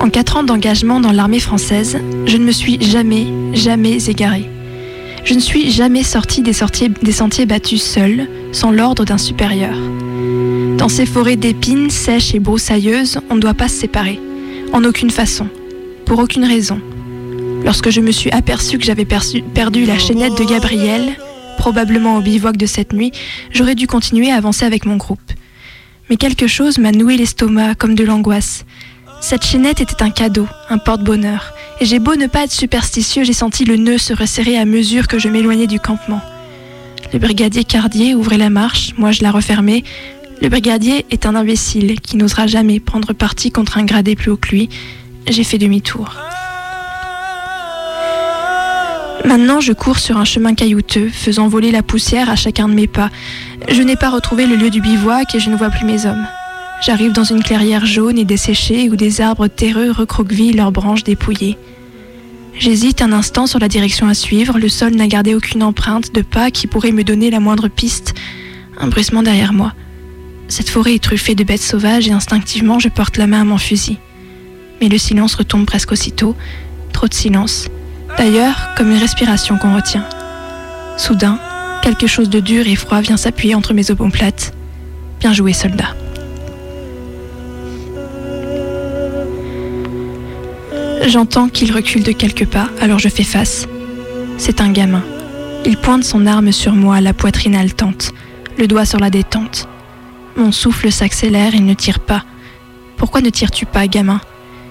En quatre ans d'engagement dans l'armée française, je ne me suis jamais, jamais égarée. Je ne suis jamais sortie des, des sentiers battus seule, sans l'ordre d'un supérieur. Dans ces forêts d'épines sèches et broussailleuses, on ne doit pas se séparer. En aucune façon. Pour aucune raison. Lorsque je me suis aperçue que j'avais perdu la chaînette de Gabriel, probablement au bivouac de cette nuit, j'aurais dû continuer à avancer avec mon groupe. Mais quelque chose m'a noué l'estomac comme de l'angoisse. Cette chaînette était un cadeau, un porte-bonheur. Et j'ai beau ne pas être superstitieux, j'ai senti le nœud se resserrer à mesure que je m'éloignais du campement. Le brigadier Cardier ouvrait la marche, moi je la refermais. Le brigadier est un imbécile qui n'osera jamais prendre parti contre un gradé plus haut que lui. J'ai fait demi-tour. Maintenant, je cours sur un chemin caillouteux, faisant voler la poussière à chacun de mes pas. Je n'ai pas retrouvé le lieu du bivouac et je ne vois plus mes hommes. J'arrive dans une clairière jaune et desséchée où des arbres terreux recroquevillent leurs branches dépouillées. J'hésite un instant sur la direction à suivre, le sol n'a gardé aucune empreinte de pas qui pourrait me donner la moindre piste. Un bruissement derrière moi. Cette forêt est truffée de bêtes sauvages et instinctivement je porte la main à mon fusil. Mais le silence retombe presque aussitôt. Trop de silence. D'ailleurs, comme une respiration qu'on retient. Soudain, quelque chose de dur et froid vient s'appuyer entre mes omoplates. Bien joué, soldat. J'entends qu'il recule de quelques pas, alors je fais face. C'est un gamin. Il pointe son arme sur moi, la poitrine haletante, le doigt sur la détente. Mon souffle s'accélère, il ne tire pas. Pourquoi ne tires-tu pas, gamin?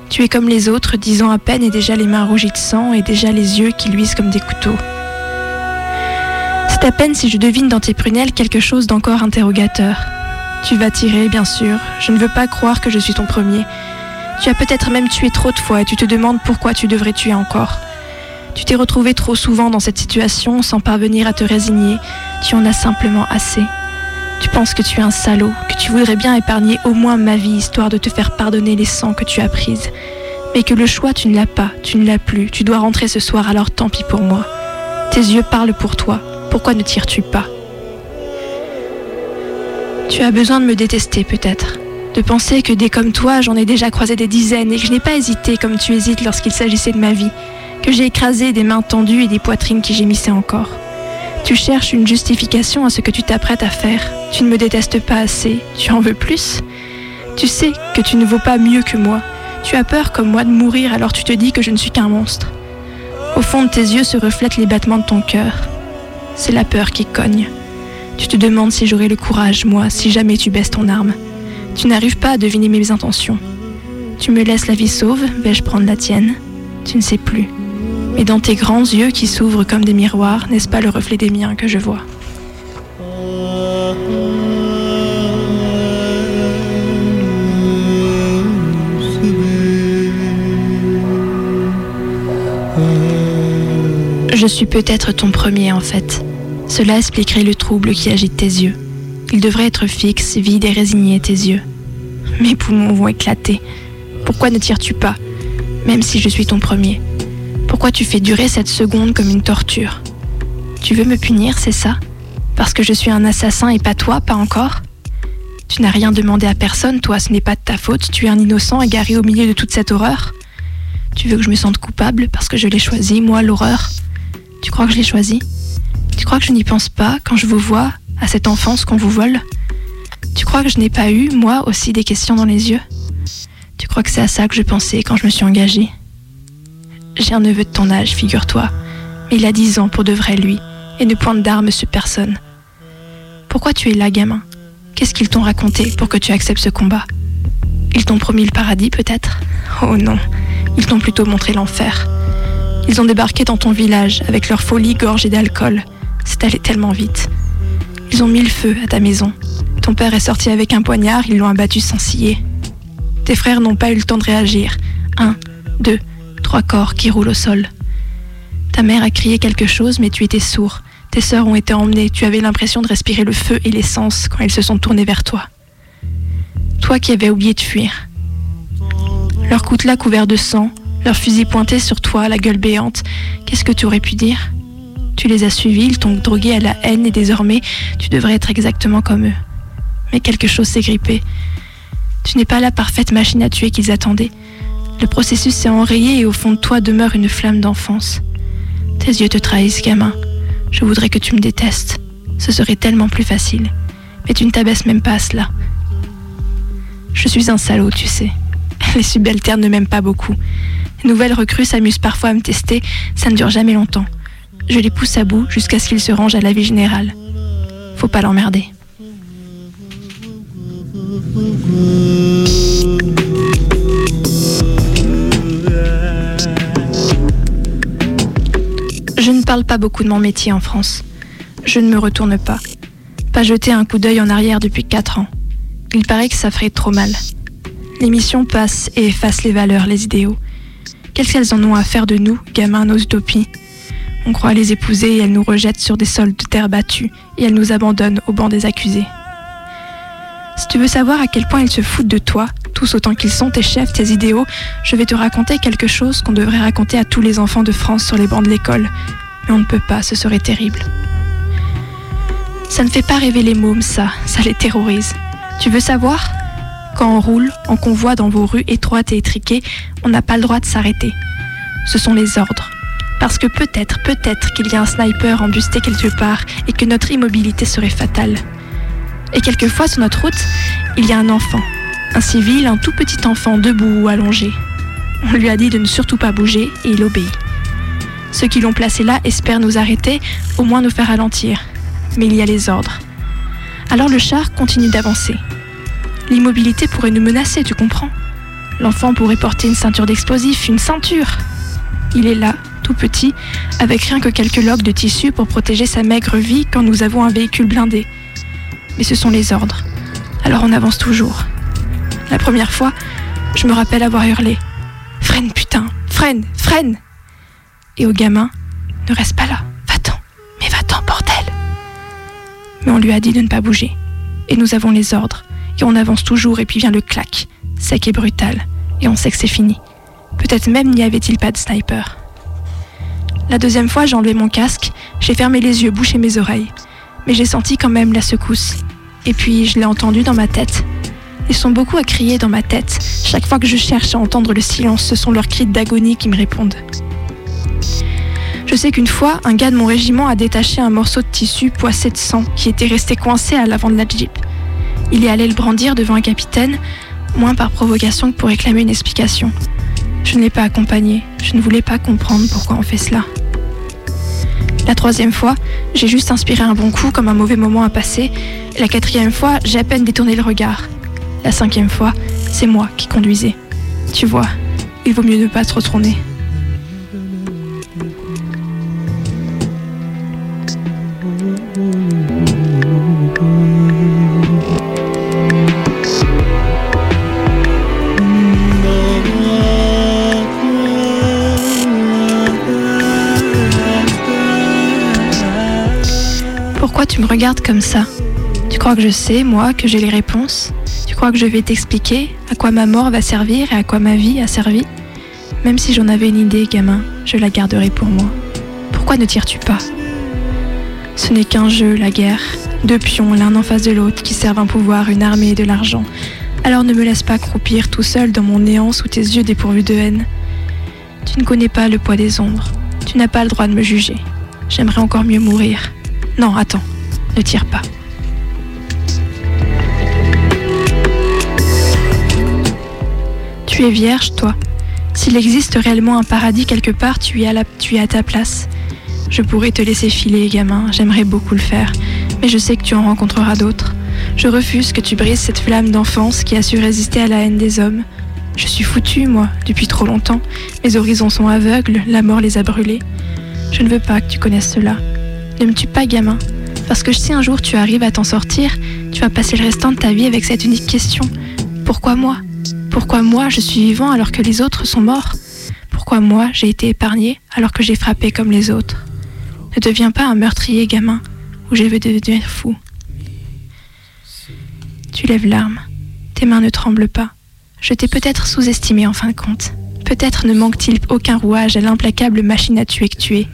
Tu es comme les autres, dix ans à peine et déjà les mains rougies de sang et déjà les yeux qui luisent comme des couteaux. C'est à peine si je devine dans tes prunelles quelque chose d'encore interrogateur. Tu vas tirer, bien sûr. Je ne veux pas croire que je suis ton premier. Tu as peut-être même tué trop de fois et tu te demandes pourquoi tu devrais tuer encore. Tu t'es retrouvé trop souvent dans cette situation sans parvenir à te résigner. Tu en as simplement assez. Tu penses que tu es un salaud, que tu voudrais bien épargner au moins ma vie histoire de te faire pardonner les sangs que tu as prises. Mais que le choix, tu ne l'as pas, tu ne l'as plus, tu dois rentrer ce soir, alors tant pis pour moi. Tes yeux parlent pour toi, pourquoi ne tires-tu pas? Tu as besoin de me détester peut-être de penser que des comme toi, j'en ai déjà croisé des dizaines et que je n'ai pas hésité comme tu hésites lorsqu'il s'agissait de ma vie, que j'ai écrasé des mains tendues et des poitrines qui gémissaient encore. Tu cherches une justification à ce que tu t'apprêtes à faire. Tu ne me détestes pas assez, tu en veux plus? Tu sais que tu ne vaux pas mieux que moi. Tu as peur comme moi de mourir alors tu te dis que je ne suis qu'un monstre. Au fond de tes yeux se reflètent les battements de ton cœur. C'est la peur qui cogne. Tu te demandes si j'aurai le courage, moi, si jamais tu baisses ton arme. Tu n'arrives pas à deviner mes intentions. Tu me laisses la vie sauve, vais-je prendre la tienne? Tu ne sais plus. Mais dans tes grands yeux qui s'ouvrent comme des miroirs, n'est-ce pas le reflet des miens que je vois? Je suis peut-être ton premier en fait. Cela expliquerait le trouble qui agite tes yeux. Il devrait être fixe, vide et résigné, tes yeux. Mes poumons vont éclater. Pourquoi ne tires-tu pas, même si je suis ton premier? Pourquoi tu fais durer cette seconde comme une torture? Tu veux me punir, c'est ça? Parce que je suis un assassin et pas toi, pas encore? Tu n'as rien demandé à personne, toi, ce n'est pas de ta faute, tu es un innocent égaré au milieu de toute cette horreur. Tu veux que je me sente coupable parce que je l'ai choisi, moi, l'horreur? Tu crois que je l'ai choisi? Tu crois que je n'y pense pas quand je vous vois? À cette enfance qu'on vous vole Tu crois que je n'ai pas eu, moi aussi, des questions dans les yeux? Tu crois que c'est à ça que je pensais quand je me suis engagée? J'ai un neveu de ton âge, figure-toi, mais il a dix ans pour de vrai, lui, et ne pointe d'armes sur personne. Pourquoi tu es là, gamin? Qu'est-ce qu'ils t'ont raconté pour que tu acceptes ce combat? Ils t'ont promis le paradis, peut-être? Oh non, ils t'ont plutôt montré l'enfer. Ils ont débarqué dans ton village avec leur folie gorgée d'alcool. C'est allé tellement vite. Ils ont mis le feu à ta maison. Ton père est sorti avec un poignard, ils l'ont abattu sans scier. Tes frères n'ont pas eu le temps de réagir. Un, deux, trois corps qui roulent au sol. Ta mère a crié quelque chose, mais tu étais sourd. Tes sœurs ont été emmenées, tu avais l'impression de respirer le feu et l'essence quand elles se sont tournées vers toi. Toi qui avais oublié de fuir. Leur coutelas couvert de sang, leur fusil pointé sur toi, la gueule béante, qu'est-ce que tu aurais pu dire? Tu les as suivis, ils t'ont drogué à la haine et désormais tu devrais être exactement comme eux. Mais quelque chose s'est grippé. Tu n'es pas la parfaite machine à tuer qu'ils attendaient. Le processus s'est enrayé et au fond de toi demeure une flamme d'enfance. Tes yeux te trahissent, gamin. Je voudrais que tu me détestes. Ce serait tellement plus facile. Mais tu ne t'abaisses même pas à cela. Je suis un salaud, tu sais. Les subalternes ne m'aiment pas beaucoup. Les nouvelles recrues s'amusent parfois à me tester, ça ne dure jamais longtemps. Je les pousse à bout jusqu'à ce qu'ils se rangent à la vie générale. Faut pas l'emmerder. Je ne parle pas beaucoup de mon métier en France. Je ne me retourne pas. Pas jeter un coup d'œil en arrière depuis 4 ans. Il paraît que ça ferait trop mal. L'émission passe et efface les valeurs, les idéaux. Qu'est-ce qu'elles en ont à faire de nous, gamins, nos utopies? On croit les épouser et elles nous rejettent sur des sols de terre battus et elles nous abandonnent au banc des accusés. Si tu veux savoir à quel point ils se foutent de toi, tous autant qu'ils sont tes chefs, tes idéaux, je vais te raconter quelque chose qu'on devrait raconter à tous les enfants de France sur les bancs de l'école. Mais on ne peut pas, ce serait terrible. Ça ne fait pas rêver les mômes, ça, ça les terrorise. Tu veux savoir? Quand on roule, en convoi dans vos rues étroites et étriquées, on n'a pas le droit de s'arrêter. Ce sont les ordres. Parce que peut-être, peut-être qu'il y a un sniper embusté quelque part et que notre immobilité serait fatale. Et quelquefois sur notre route, il y a un enfant, un civil, un tout petit enfant debout ou allongé. On lui a dit de ne surtout pas bouger et il obéit. Ceux qui l'ont placé là espèrent nous arrêter, au moins nous faire ralentir. Mais il y a les ordres. Alors le char continue d'avancer. L'immobilité pourrait nous menacer, tu comprends L'enfant pourrait porter une ceinture d'explosifs, une ceinture. Il est là, tout petit, avec rien que quelques loques de tissu pour protéger sa maigre vie quand nous avons un véhicule blindé. Mais ce sont les ordres. Alors on avance toujours. La première fois, je me rappelle avoir hurlé Freine, putain, freine, freine Et au gamin Ne reste pas là, va-t'en, mais va-t'en, bordel Mais on lui a dit de ne pas bouger. Et nous avons les ordres. Et on avance toujours, et puis vient le clac, sec et brutal. Et on sait que c'est fini. Peut-être même n'y avait-il pas de sniper. La deuxième fois, j'ai enlevé mon casque, j'ai fermé les yeux, bouché mes oreilles. Mais j'ai senti quand même la secousse. Et puis, je l'ai entendu dans ma tête. Ils sont beaucoup à crier dans ma tête. Chaque fois que je cherche à entendre le silence, ce sont leurs cris d'agonie qui me répondent. Je sais qu'une fois, un gars de mon régiment a détaché un morceau de tissu poissé de sang qui était resté coincé à l'avant de la jeep. Il est allé le brandir devant un capitaine, moins par provocation que pour réclamer une explication. Je ne l'ai pas accompagné, je ne voulais pas comprendre pourquoi on fait cela. La troisième fois, j'ai juste inspiré un bon coup comme un mauvais moment à passer. La quatrième fois, j'ai à peine détourné le regard. La cinquième fois, c'est moi qui conduisais. Tu vois, il vaut mieux ne pas se retourner. Tu crois que je sais, moi, que j'ai les réponses? Tu crois que je vais t'expliquer à quoi ma mort va servir et à quoi ma vie a servi? Même si j'en avais une idée, gamin, je la garderai pour moi. Pourquoi ne tires-tu pas? Ce n'est qu'un jeu, la guerre. Deux pions, l'un en face de l'autre, qui servent un pouvoir, une armée et de l'argent. Alors ne me laisse pas croupir tout seul dans mon néant sous tes yeux dépourvus de haine. Tu ne connais pas le poids des ombres. Tu n'as pas le droit de me juger. J'aimerais encore mieux mourir. Non, attends, ne tire pas. Tu es vierge, toi. S'il existe réellement un paradis quelque part, tu es à, tu es à ta place. Je pourrais te laisser filer, gamin, j'aimerais beaucoup le faire, mais je sais que tu en rencontreras d'autres. Je refuse que tu brises cette flamme d'enfance qui a su résister à la haine des hommes. Je suis foutu, moi, depuis trop longtemps. Mes horizons sont aveugles, la mort les a brûlés. Je ne veux pas que tu connaisses cela. Ne me tue pas, gamin, parce que si un jour tu arrives à t'en sortir, tu vas passer le restant de ta vie avec cette unique question. Pourquoi moi? Pourquoi moi je suis vivant alors que les autres sont morts? Pourquoi moi j'ai été épargné alors que j'ai frappé comme les autres? Ne deviens pas un meurtrier, gamin, ou je vais devenir fou. Tu lèves l'arme. Tes mains ne tremblent pas. Je t'ai peut-être sous-estimé en fin de compte. Peut-être ne manque-t-il aucun rouage à l'implacable machine à tuer que tu es.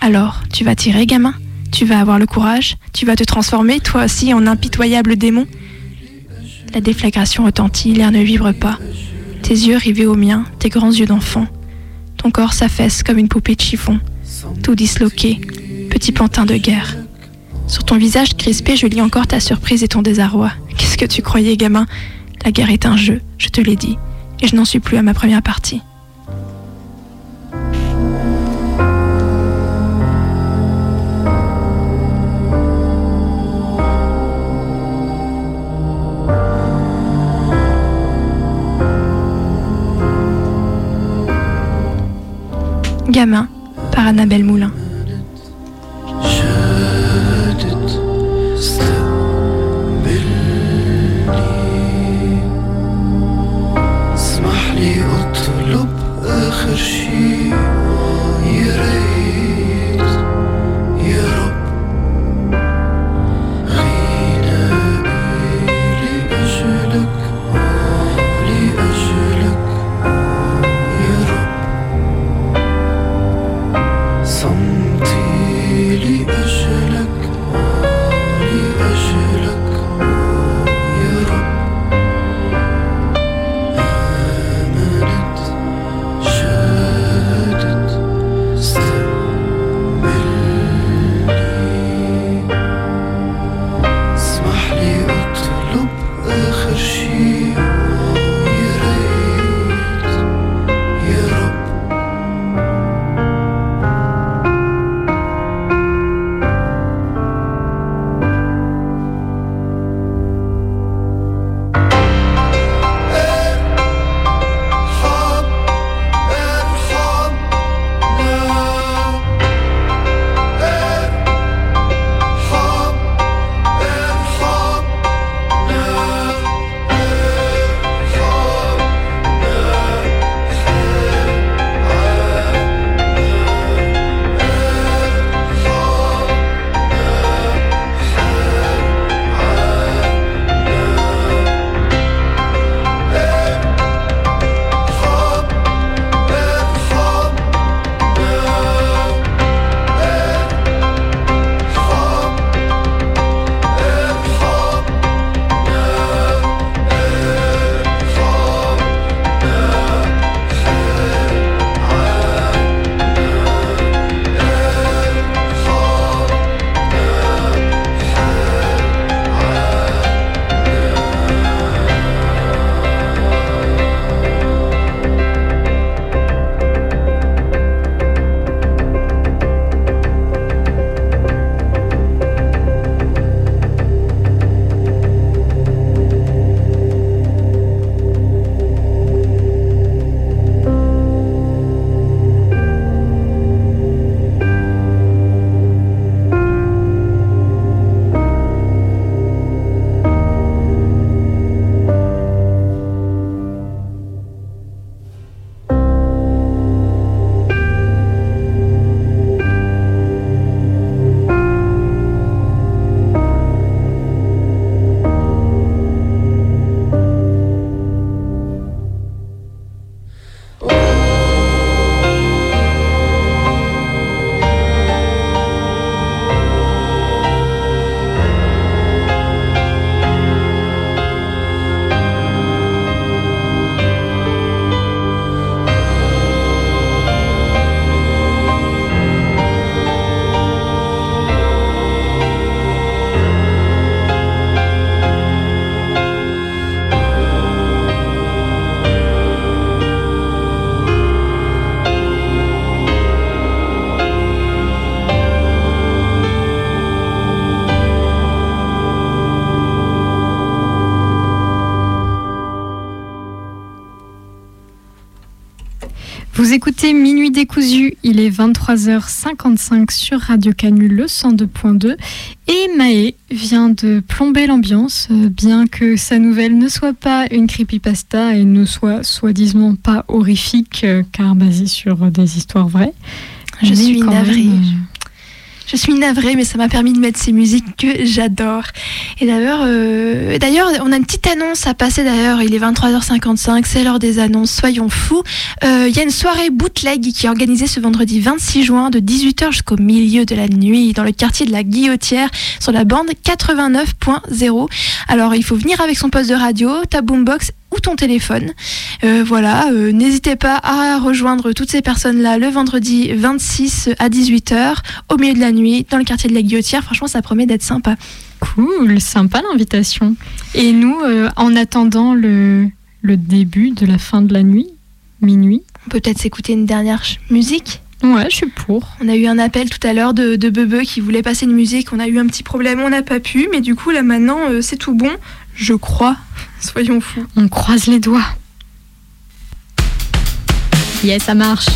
Alors, tu vas tirer, gamin? Tu vas avoir le courage Tu vas te transformer, toi aussi, en impitoyable démon La déflagration retentit, l'air ne vibre pas. Tes yeux rivés aux miens, tes grands yeux d'enfant. Ton corps s'affaisse comme une poupée de chiffon, tout disloqué, petit pantin de guerre. Sur ton visage crispé, je lis encore ta surprise et ton désarroi. Qu'est-ce que tu croyais, gamin? La guerre est un jeu, je te l'ai dit, et je n'en suis plus à ma première partie. Gamin par Annabelle Moulin. Écoutez Minuit décousu, il est 23h55 sur Radio Canu le 102.2 et Maë vient de plomber l'ambiance, euh, bien que sa nouvelle ne soit pas une creepypasta et ne soit soi-disant pas horrifique euh, car basée sur des histoires vraies. Je suis navrée. Je suis navrée, mais ça m'a permis de mettre ces musiques que j'adore. Et d'ailleurs, euh, d'ailleurs, on a une petite annonce à passer. D'ailleurs, il est 23h55, c'est l'heure des annonces. Soyons fous. Euh, il y a une soirée bootleg qui est organisée ce vendredi 26 juin de 18h jusqu'au milieu de la nuit dans le quartier de la Guillotière sur la bande 89.0. Alors, il faut venir avec son poste de radio, ta boombox ou ton téléphone. Euh, voilà, euh, n'hésitez pas à rejoindre toutes ces personnes-là le vendredi 26 à 18h au milieu de la nuit dans le quartier de la Guillotière. Franchement, ça promet d'être sympa. Cool, sympa l'invitation. Et nous, euh, en attendant le, le début de la fin de la nuit, minuit, Peut-être s'écouter une dernière musique ouais, je suis pour. On a eu un appel tout à l'heure de, de Bebe qui voulait passer une musique. On a eu un petit problème, on n'a pas pu. Mais du coup, là maintenant, euh, c'est tout bon. Je crois. Soyons fous. On croise les doigts. Yes, ça marche.